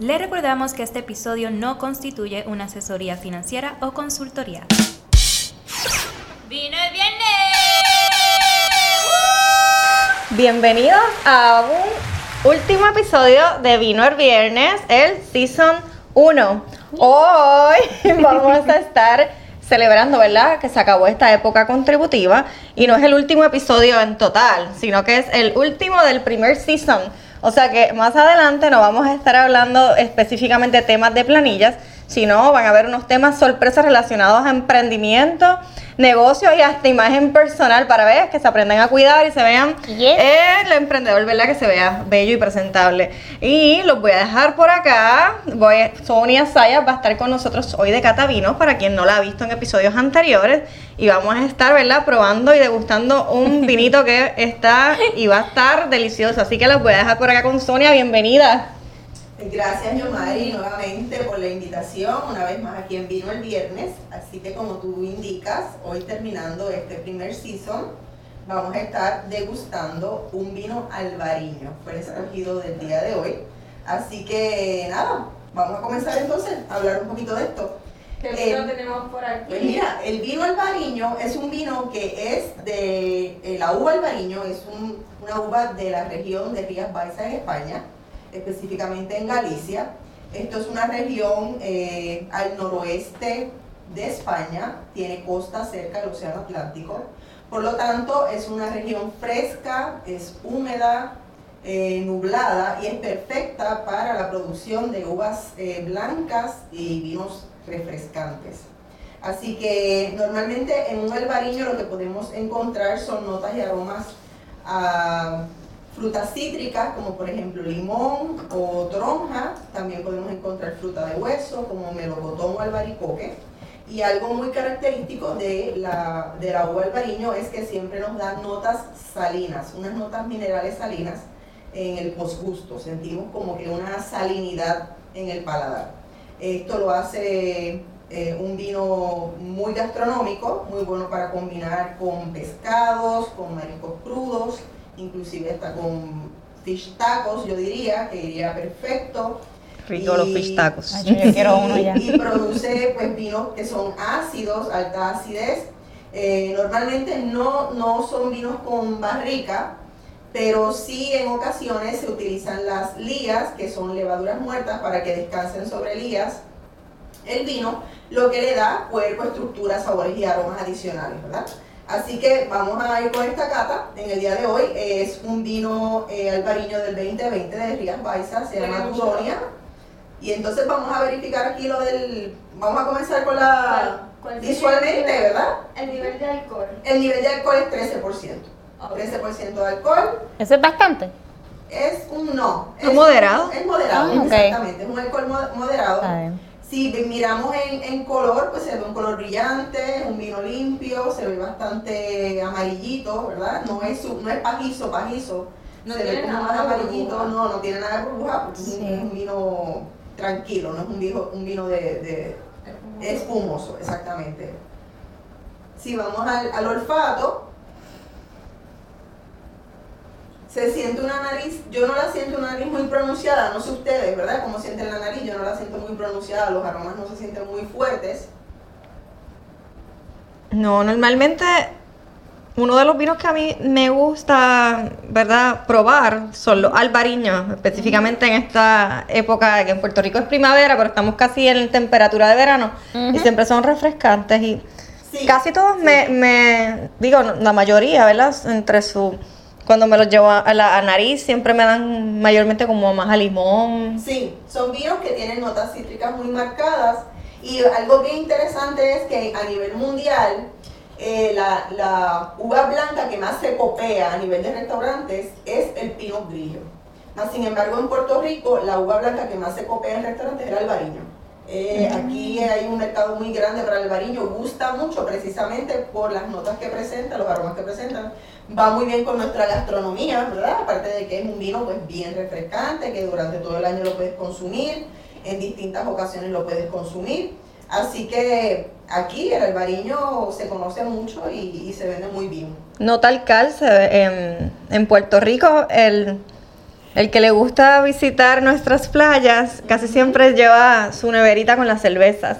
Le recordamos que este episodio no constituye una asesoría financiera o consultoría. ¡Vino el viernes! Bienvenidos a un último episodio de Vino el Viernes, el Season 1. Hoy vamos a estar celebrando, ¿verdad? Que se acabó esta época contributiva y no es el último episodio en total, sino que es el último del primer season. O sea que más adelante no vamos a estar hablando específicamente temas de planillas, sino van a haber unos temas sorpresas relacionados a emprendimiento, negocio y hasta imagen personal para ver que se aprendan a cuidar y se vean el emprendedor, ¿verdad? Que se vea bello y presentable. Y los voy a dejar por acá. Voy, Sonia Sayas va a estar con nosotros hoy de Catavino, para quien no la ha visto en episodios anteriores. Y vamos a estar, ¿verdad? Probando y degustando un vinito que está y va a estar delicioso. Así que los voy a dejar por acá con Sonia. Bienvenida. Gracias, Yomari, nuevamente por la invitación, una vez más aquí en Vino el Viernes. Así que como tú indicas, hoy terminando este primer season, vamos a estar degustando un vino albariño. Fue el escogido del día de hoy. Así que nada, vamos a comenzar entonces a hablar un poquito de esto. ¿Qué vino tenemos por aquí? Pues mira, el vino albariño es un vino que es de eh, la uva albariño, es una uva de la región de Rías Baixas en España específicamente en Galicia. Esto es una región eh, al noroeste de España, tiene costa cerca del Océano Atlántico. Por lo tanto, es una región fresca, es húmeda, eh, nublada y es perfecta para la producción de uvas eh, blancas y vinos refrescantes. Así que normalmente en un albariño lo que podemos encontrar son notas y aromas frutas cítricas como por ejemplo limón o tronja, también podemos encontrar fruta de hueso como melocotón o albaricoque. Y algo muy característico de la, de la uva albariño es que siempre nos da notas salinas, unas notas minerales salinas en el posgusto. Sentimos como que una salinidad en el paladar. Esto lo hace eh, un vino muy gastronómico, muy bueno para combinar con pescados, con mariscos crudos inclusive está con fish tacos, yo diría, que iría perfecto. Rico los fish tacos. yo quiero uno ya. Y produce pues vinos que son ácidos, alta acidez. Eh, normalmente no, no son vinos con barrica, pero sí en ocasiones se utilizan las lías, que son levaduras muertas, para que descansen sobre lías el vino, lo que le da cuerpo, estructura, sabores y aromas adicionales, ¿verdad? Así que vamos a ir con esta cata en el día de hoy. Es un vino eh, albariño del 2020 de Rías Baixas, se llama Tudonia. Y entonces vamos a verificar aquí lo del... Vamos a comenzar con la... visualmente, ¿verdad? El nivel de alcohol. El nivel de alcohol es 13%. 13% de alcohol. ¿Eso es bastante? Es un no. ¿Es moderado? Es moderado, ah, exactamente. Es un alcohol moderado. Si miramos en, color, pues se ve un color brillante, un vino limpio, se ve bastante amarillito, ¿verdad? No es, no es pajizo, pajizo. No se ve como más amarillito, no, no tiene nada de burbuja, porque es, un, vino tranquilo, no es un vino, un vino de, espumoso, exactamente. Si vamos al, al olfato, se siente una nariz, yo no la siento una nariz muy pronunciada, no sé ustedes, ¿verdad? Como sienten la nariz, yo no la siento muy pronunciada, los aromas no se sienten muy fuertes. No, normalmente uno de los vinos que a mí me gusta, ¿verdad?, probar son los albariños, específicamente en esta época que en Puerto Rico es primavera, pero estamos casi en temperatura de verano y siempre son refrescantes y casi todos me, me, digo, la mayoría, ¿verdad?, entre su cuando me los llevo a la nariz siempre me dan mayormente como más a limón. Sí, son vinos que tienen notas cítricas muy marcadas y algo bien interesante es que a nivel mundial eh, la, uva blanca que más se copea a nivel de restaurantes es el Pinot Grillo. sin embargo, en Puerto Rico la uva blanca que más se copea en restaurantes era el Bariño. Eh, aquí hay un mercado muy grande para el bariño, gusta mucho precisamente por las notas que presenta, los aromas que presentan, va muy bien con nuestra gastronomía, ¿verdad? Aparte de que es un vino pues bien refrescante, que durante todo el año lo puedes consumir, en distintas ocasiones lo puedes consumir. Así que aquí el albariño se conoce mucho y, se vende muy bien. Nota el calce, en, en Puerto Rico el El que le gusta visitar nuestras playas casi siempre lleva su neverita con las cervezas.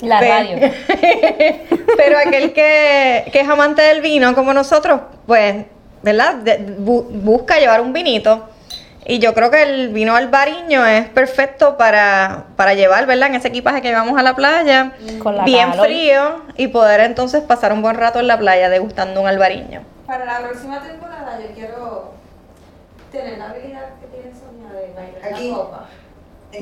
La Pe- radio. Pero aquel que, que es amante del vino como nosotros, pues, ¿verdad? De- bu- busca llevar un vinito. Y yo creo que el vino albariño es perfecto para, para llevar, ¿verdad? En ese equipaje que vamos a la playa, Con la bien calor. frío, y poder entonces pasar un buen rato en la playa degustando un albariño. Para la próxima temporada yo quiero tener la habilidad que tiene Sonia de bailar Aquí. la copa.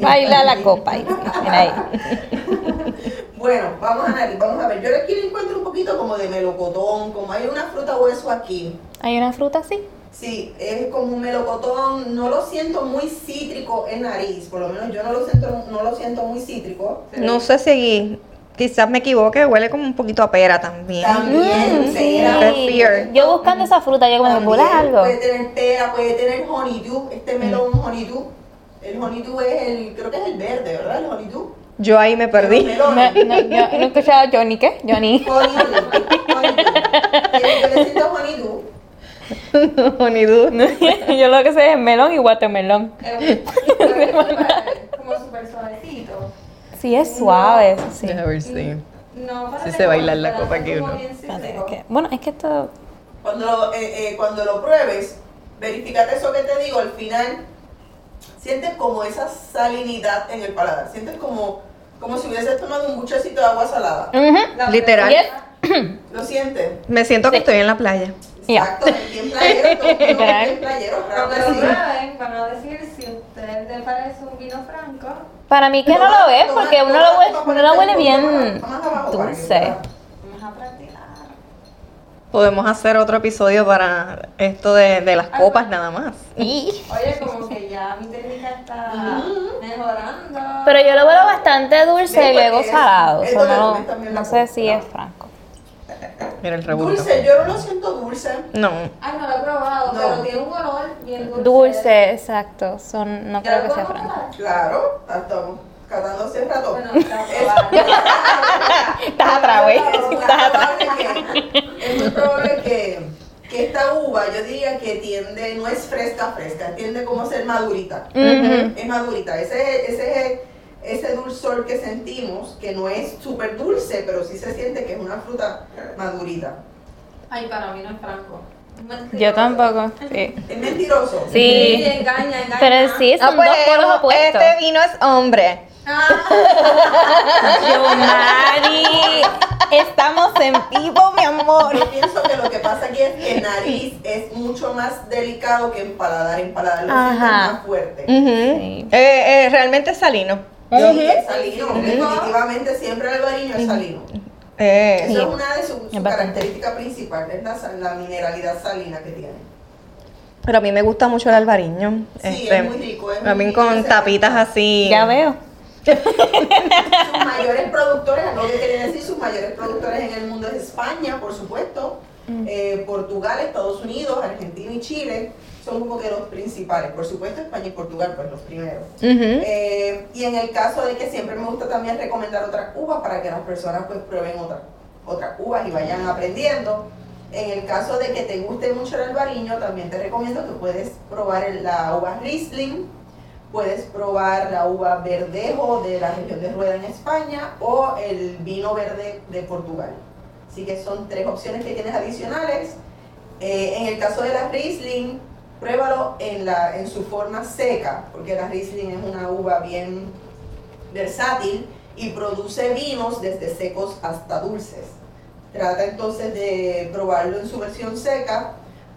Baila la copa. ahí, Mira ahí. Bueno, vamos a vamos a ver. Yo aquí le encuentro un poquito como de melocotón, como hay una fruta hueso aquí. ¿Hay una fruta así? Sí, es como un melocotón, no lo siento muy cítrico en nariz, por lo menos yo no lo siento, no lo siento muy cítrico. No sé si quizás me equivoque, huele como un poquito a pera también. También, Mm, pera. sí. Fear. Yo buscando esa fruta, yo como ¿bola algo? Puede tener pera, puede tener honeydew, este melón honeydew. El honeydew es el, creo que es el verde, ¿verdad? El honeydew. Yo ahí me perdí. No, no, yo no he escuchado a Johnny, ¿qué? Johnny. Honeydew, honeydew. Honeydew. Ni duda. yo lo que sé es melón y watermelón. Como súper suavecito. Sí, es suave, eso sí. Déjame ver si- No para Sí que se baila en la copa que uno. Espérate, es que- bueno, es que esto... Cuando lo, eh, eh, cuando lo pruebes, verificate eso que te digo, al final sientes como esa salinidad en el paladar. Sientes como, como si hubieses tomado un buchecito de agua salada. La Literal. verdad, ¿Lo sientes? Me siento que Sí. estoy en la playa. Ya. Exacto, bien playero, todo bien Literal. playero, claro Cuando que lo sí. prueben, van a decir si a usted le parece un vino franco. Para mí que no lo es, porque uno lo huele, uno lo huele bien dulce. Podemos hacer otro episodio para esto de, de las copas nada más. Y- Oye, como que ya mi técnica está mejorando. Pero yo lo veo bastante dulce y luego salado. o sea, no, sé si es franco. Mira el revuelto. Dulce, yo no lo siento dulce. No. Ay, no lo he probado, No. pero tiene un olor bien dulce. Dulce, exacto. Son, no ¿Ya creo que sea franco. Claro, estamos catando hace rato. Bueno. Estás atrás, güey. Es muy Estás atrás. probable que- es muy probable que, que esta uva, yo diría que tiende, no es fresca, fresca, tiende como a ser madurita. Es madurita. Ese, ese, ese dulzor que sentimos, que no es súper dulce, pero sí se siente que es una fruta madurita. Ay, para mí no es franco. Mentiroso. Yo tampoco. Sí. Es mentiroso. Sí, Sí. engaña, engaña. Pero sí, son Ah, pues, dos polos opuestos. este vino es hombre. Ah, Mari, estamos en vivo, mi amor. Yo pienso que lo que pasa aquí es que nariz es mucho más delicado que en paladar. En paladar lo más fuerte. Sí. Eh, eh, realmente es salino. Salino, definitivamente siempre el albariño es salino. Eh, Eso Sí. es una de sus características principales, es la, la mineralidad salina que tiene. pero a mí me gusta mucho el albariño. Sí, Este, es muy rico. Es a muy rico con ese tapitas así. Ya veo. Sus mayores productores, lo que quería decir, sus mayores productores en el mundo es España, por supuesto, eh, Portugal, Estados Unidos, Argentina y Chile. Son como que los principales. Por supuesto, España y Portugal, pues los primeros. Ujú. Eh, y en el caso de que siempre me gusta también recomendar otras uvas para que las personas pues prueben otras otras uvas y vayan aprendiendo. En el caso de que te guste mucho el albariño, también te recomiendo que puedes probar la uva Riesling, puedes probar la uva verdejo de la región de Rueda en España o el vino verde de Portugal. Así que son tres opciones que tienes adicionales. Eh, en el caso de la Riesling, pruébalo en, la, en su forma seca, porque la Riesling es una uva bien versátil y produce vinos desde secos hasta dulces. Trata entonces de probarlo en su versión seca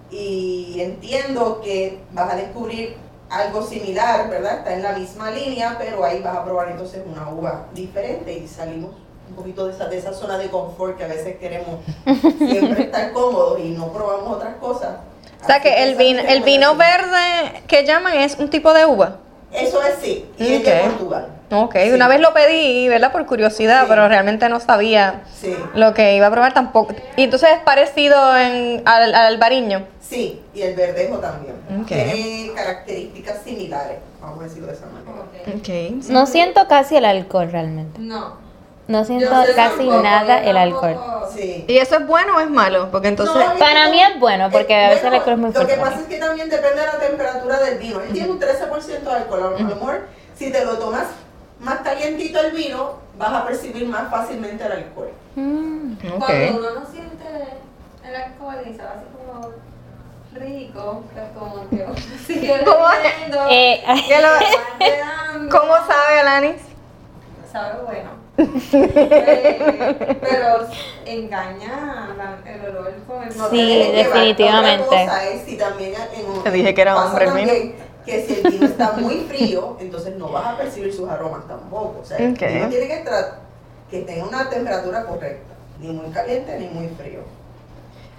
y entiendo que vas a descubrir algo similar, ¿verdad? Está en la misma línea, pero ahí vas a probar entonces una uva diferente y salimos un poquito de esa, de esa zona de confort que a veces queremos siempre estar cómodos y no probamos otras cosas. O sea Así que el vino, el vino verde que llaman es un tipo de uva. Eso es sí, y es de. Portugal. Ok, Sí. una vez lo pedí, ¿verdad? Por curiosidad, Sí. pero realmente no sabía Sí. lo que iba a probar tampoco. Y entonces es parecido en, al, al albariño. Sí, y el verdejo también. Tiene características similares, vamos a decirlo de esa manera. ok. Ok. No siento casi el alcohol realmente. No. No siento Yo sé casi tampoco, nada el alcohol. Sí. ¿Y eso es bueno o es malo? Porque entonces... No, Para es mí es bueno, porque a veces el alcohol es muy Lo fuerte que para pasa es que también depende de la temperatura del vino. Él tiene un 13% de alcohol. A lo mejor, si te lo tomas más calientito el vino, vas a percibir más fácilmente el alcohol. Mm. Ok. Cuando uno no siente el alcohol y sabe así como rico, pues como que sigue Eh, ¿Qué lo- ¿Cómo sabe, Alanis? Sabe bueno. Eh, pero engaña la- el olor con el No Sí, definitivamente. Otra cosa es si también en- Te dije que era hombre el también Que si el vino está muy frío, entonces no vas a percibir sus aromas tampoco. O sea, el Ok. vino tiene que, que tenga una temperatura correcta, ni muy caliente ni muy frío.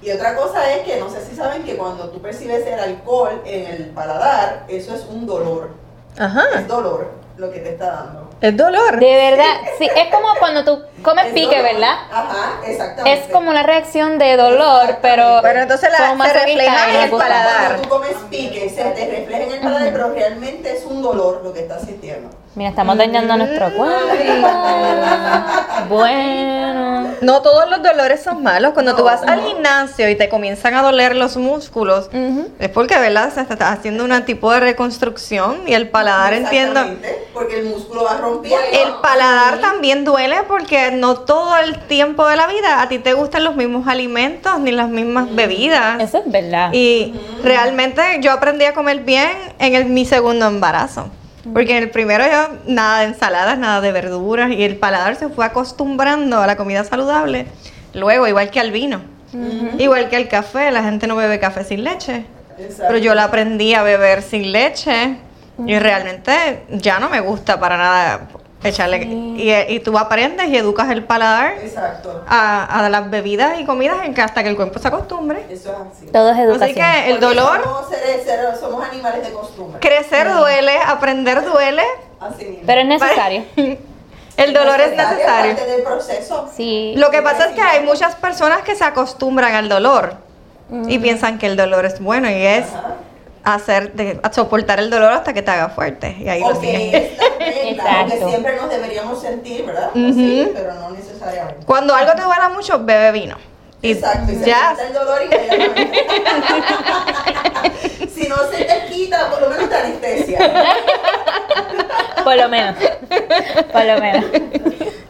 Y otra cosa es que no sé si saben que cuando tú percibes el alcohol en el paladar, eso es un dolor. Ajá. Es dolor lo que te está dando. Es dolor. De verdad, sí, es como cuando tú comes Es pique, dolor. ¿verdad? Ajá, exactamente. Es como una reacción de dolor, pero. Pero entonces la- como se refleja en el paladar. Cuando tú comes pique, se te refleja en el paladar, pero realmente es un dolor lo que estás sintiendo. Mira, estamos dañando nuestro cuerpo. Bueno. No todos los dolores son malos. Cuando tú No, vas al gimnasio y te comienzan a doler los músculos, es porque, ¿verdad? Se está haciendo un tipo de reconstrucción y el paladar, entiendo. Porque el músculo va rompiendo. El paladar también duele porque no todo el tiempo de la vida a ti te gustan los mismos alimentos ni las mismas bebidas. Eso es verdad. Y realmente yo aprendí a comer bien en el- mi segundo embarazo. Porque en el primero yo nada de ensaladas, nada de verduras y el paladar se fue acostumbrando a la comida saludable. Luego, igual que al vino, igual que al café, la gente no bebe café sin leche. Exacto. Pero yo la aprendí a beber sin leche y realmente ya no me gusta para nada echarle. Y, y tú aprendes y educas el paladar Exacto. a, a las bebidas y comidas en que hasta que el cuerpo se acostumbre. Eso es así. Todo es Así educación. que el Porque dolor, Somos, seres- seres- somos animales de costumbre. crecer duele, aprender duele. Así mismo. Pero es necesario. El dolor es necesario. parte del proceso. Sí. Lo que pasa es que hay muchas personas que se acostumbran al dolor y piensan que el dolor es bueno y es Ajá. Hacer de, a soportar el dolor hasta que te haga fuerte y ahí lo O sigues. que es la regla, Exacto. que siempre nos deberíamos sentir, ¿verdad? Ujú. Sí, pero no necesariamente. Cuando algo te duela mucho, bebe vino. Y Exacto, y se ya, quita el dolor inmediatamente. si no se te quita, por lo menos te anestesia. Por lo menos. Por lo menos.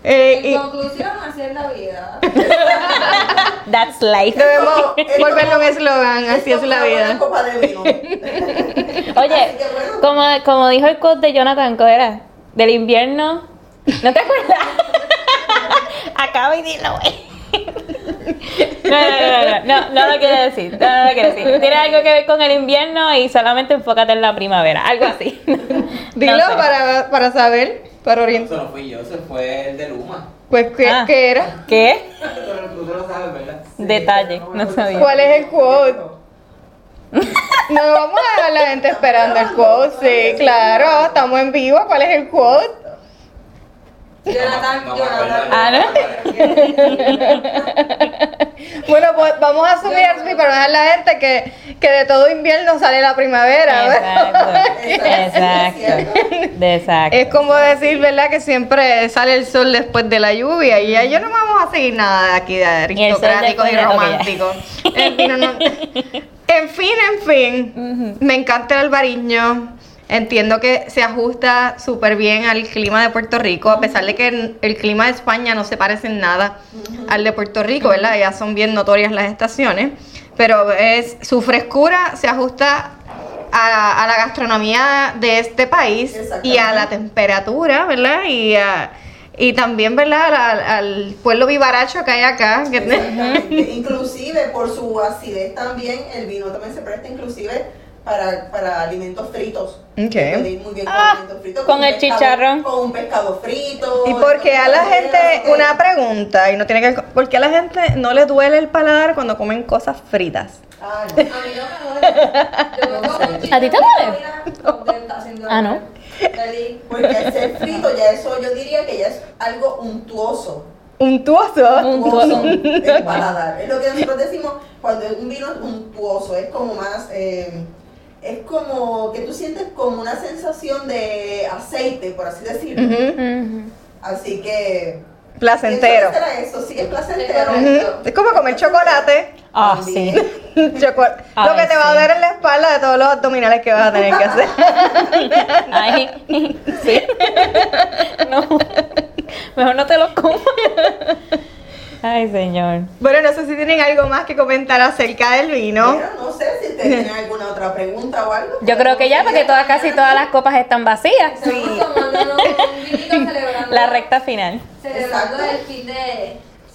eh, En y conclusión, así es la vida. That's life. debemos volverlo un eslogan, así es la vida. copa de vino. Oye, bueno. como, como dijo el quote de Jonathan, ¿cómo era? Del invierno. ¿No te acuerdas? Acaba y dilo, güey. No, no, no, no, no, no lo quiere decir, no, no lo quiere decir. Tiene algo que ver con el invierno y solamente enfócate en la primavera, algo así. Dilo No sé. para, para saber, para orientar. Eso no fui yo, eso fue el de Luma. Pues, ¿qué, Ah. qué era? ¿Qué? Tú tú lo sabes, ¿verdad? Detalle, no sabía. ¿Cuál es el quote? No vamos a dejar a la gente esperando el quote, sí, claro, estamos en vivo, ¿cuál es el quote? Jonathan. Ah, Bueno, pues vamos a asumir así para dejar a la gente que, que de todo invierno sale la primavera, ¿verdad? Exacto. Exacto. Exacto. Es como decir, ¿verdad? Que siempre sale el sol después de la lluvia y ya yo no vamos a seguir nada de aquí de aristocráticos y románticos. En fin, no, no. en fin, en fin, me encanta el albariño. Entiendo que se ajusta súper bien al clima de Puerto Rico, a pesar de que el, el clima de España no se parece en nada al de Puerto Rico, ¿verdad? Ya son bien notorias las estaciones, pero es su frescura se ajusta a, a la gastronomía de este país y a la temperatura, ¿verdad? Y, a- y también, ¿verdad? Al, al pueblo vivaracho que hay acá. que-. Inclusive por su acidez también, el vino también se presta inclusive para, para alimentos fritos. Ok. Se puede ir muy bien con Ah, alimentos fritos. con un el pescado- chicharrón. Con un pescado frito. Y porque a la gente, una pregunta, y no tiene que con- ¿por qué a la gente no le duele el paladar cuando comen cosas fritas? Ah, A mí no me duele. ¿A ti te duele? Ah, ¿no? Porque al ser frito ya eso yo diría que ya es algo untuoso. Untuoso. Untuoso el paladar. Es lo que nosotros decimos cuando un vino es untuoso, es como más, eh, es como que tú sientes como una sensación de aceite, por así decirlo. Así que Placentero. Eso, sí, es placentero. Es como comer chocolate. Ah, sí. Ay, lo que te va a sí. dar en la espalda de todos los abdominales que vas a tener que hacer. Ay, sí. No. Mejor no te lo comas. Ay, señor. bueno, no sé si tienen algo más que comentar acerca del vino. No sé si tienen alguna otra pregunta o algo. Yo creo que ya, porque todas, casi todas las copas están vacías. Estamos tomándonos un vinito celebrando. La recta final. Celebrando Exacto. el fin de,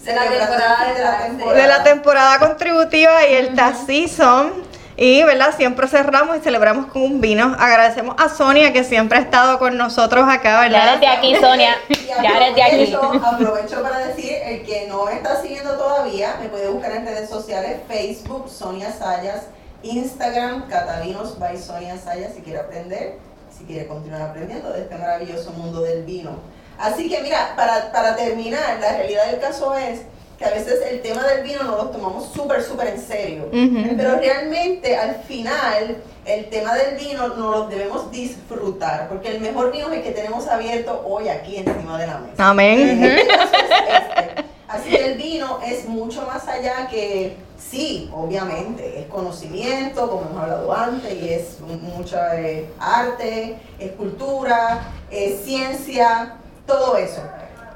de la temporada fin de la temporada. de la temporada contributiva y el tax season. Y, ¿verdad? Siempre cerramos y celebramos con un vino. Agradecemos a Sonia que siempre ha estado con nosotros acá, Ya ¿verdad? eres de aquí, Sonia. Ya eres de aquí. aprovecho- para decir, el que no me está siguiendo todavía, me puede buscar en redes sociales, Facebook, Sonia Sayas, Instagram, Catalinos by Sonia Sayas, si quiere aprender, si quiere continuar aprendiendo de este maravilloso mundo del vino. Así que mira, para, para terminar, la realidad del caso es que a veces el tema del vino no lo tomamos súper, súper en serio. Ujú. Pero realmente al final el tema del vino no lo debemos disfrutar, porque el mejor vino es el que tenemos abierto hoy aquí encima de la mesa. Amén. Caso es este. Así que el vino es mucho más allá que, sí, obviamente, es conocimiento, como hemos hablado antes, y es mu- mucha eh, arte, es cultura, es ciencia, todo eso.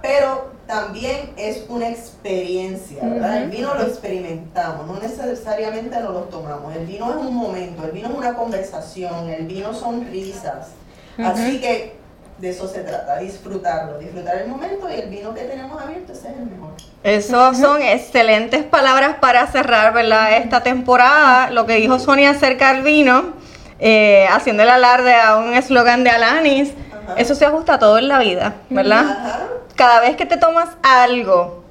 Pero también es una experiencia, ¿verdad? El vino lo experimentamos, no necesariamente nos lo tomamos. El vino es un momento, el vino es una conversación, el vino son risas. Así que de eso se trata, disfrutarlo, disfrutar el momento y el vino que tenemos abierto, ese es el mejor. Esos son excelentes palabras para cerrar, ¿verdad? Esta temporada. Lo que dijo Sonia acerca del vino, eh, haciendo el alarde a un eslogan de Alanis, Ajá. eso se ajusta a todo en la vida, ¿verdad? Ajá. Cada vez que te tomas algo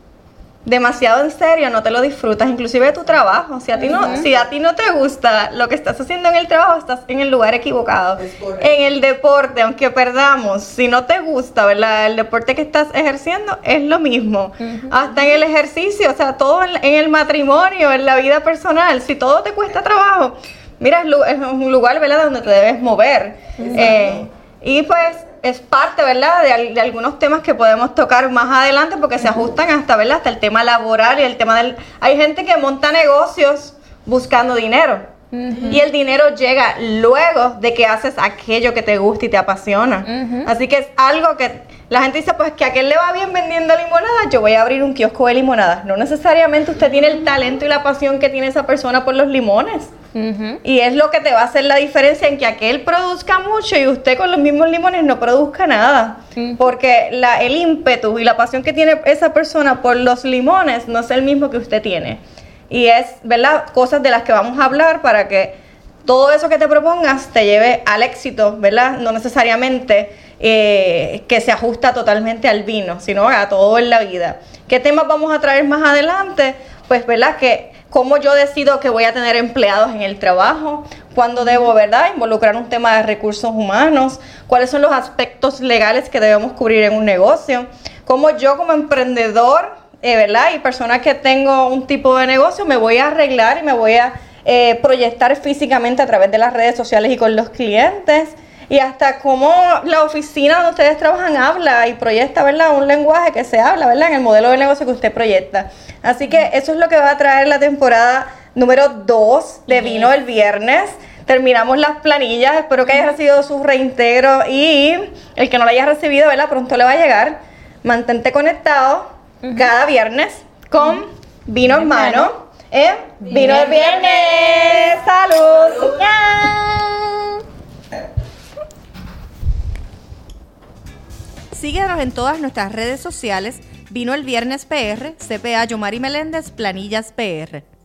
demasiado en serio, no te lo disfrutas, inclusive tu trabajo. Si a ti no, si a ti no te gusta lo que estás haciendo en el trabajo, estás en el lugar equivocado. En el deporte, aunque perdamos, si no te gusta, ¿verdad? El deporte que estás ejerciendo es lo mismo. Hasta en el ejercicio, o sea, todo en, en el matrimonio, en la vida personal, si todo te cuesta trabajo, mira, es un lugar, ¿verdad?, donde te debes mover. Eh, y pues es parte, ¿verdad?, de, de algunos temas que podemos tocar más adelante porque se ajustan hasta, ¿verdad?, hasta el tema laboral y el tema del... Hay gente que monta negocios buscando dinero. Y el dinero llega luego de que haces aquello que te gusta y te apasiona. Así que es algo que la gente dice, pues que a aquel le va bien vendiendo limonadas, yo voy a abrir un kiosco de limonadas. No necesariamente usted tiene el talento y la pasión que tiene esa persona por los limones. Y es lo que te va a hacer la diferencia en que aquel produzca mucho y usted con los mismos limones no produzca nada. Porque la, el ímpetu y la pasión que tiene esa persona por los limones no es el mismo que usted tiene. Y es, ¿verdad? Cosas de las que vamos a hablar para que todo eso que te propongas te lleve al éxito, ¿verdad? No necesariamente eh, que se ajusta totalmente al vino, sino a todo en la vida. ¿Qué temas vamos a traer más adelante? Pues, ¿verdad? Que cómo yo decido que voy a tener empleados en el trabajo, cuándo debo, ¿verdad?, involucrar un tema de recursos humanos, cuáles son los aspectos legales que debemos cubrir en un negocio, cómo yo como emprendedor, eh, ¿verdad?, y persona que tengo un tipo de negocio, me voy a arreglar y me voy a eh, proyectar físicamente a través de las redes sociales y con los clientes. Y hasta cómo la oficina donde ustedes trabajan habla y proyecta, ¿verdad? Un lenguaje que se habla, ¿verdad? En el modelo de negocio que usted proyecta. Así que eso es lo que va a traer la temporada número 2 de Vino el Viernes. Terminamos las planillas, espero que haya recibido su reintegro y el que no lo haya recibido, ¿verdad? Pronto le va a llegar. Mantente conectado cada viernes con Vino en Mano. ¿eh? Vino el Viernes. ¡Salud! Síguenos en todas nuestras redes sociales. Vino el Viernes PR, CPA Yomari Meléndez, Planillas PR.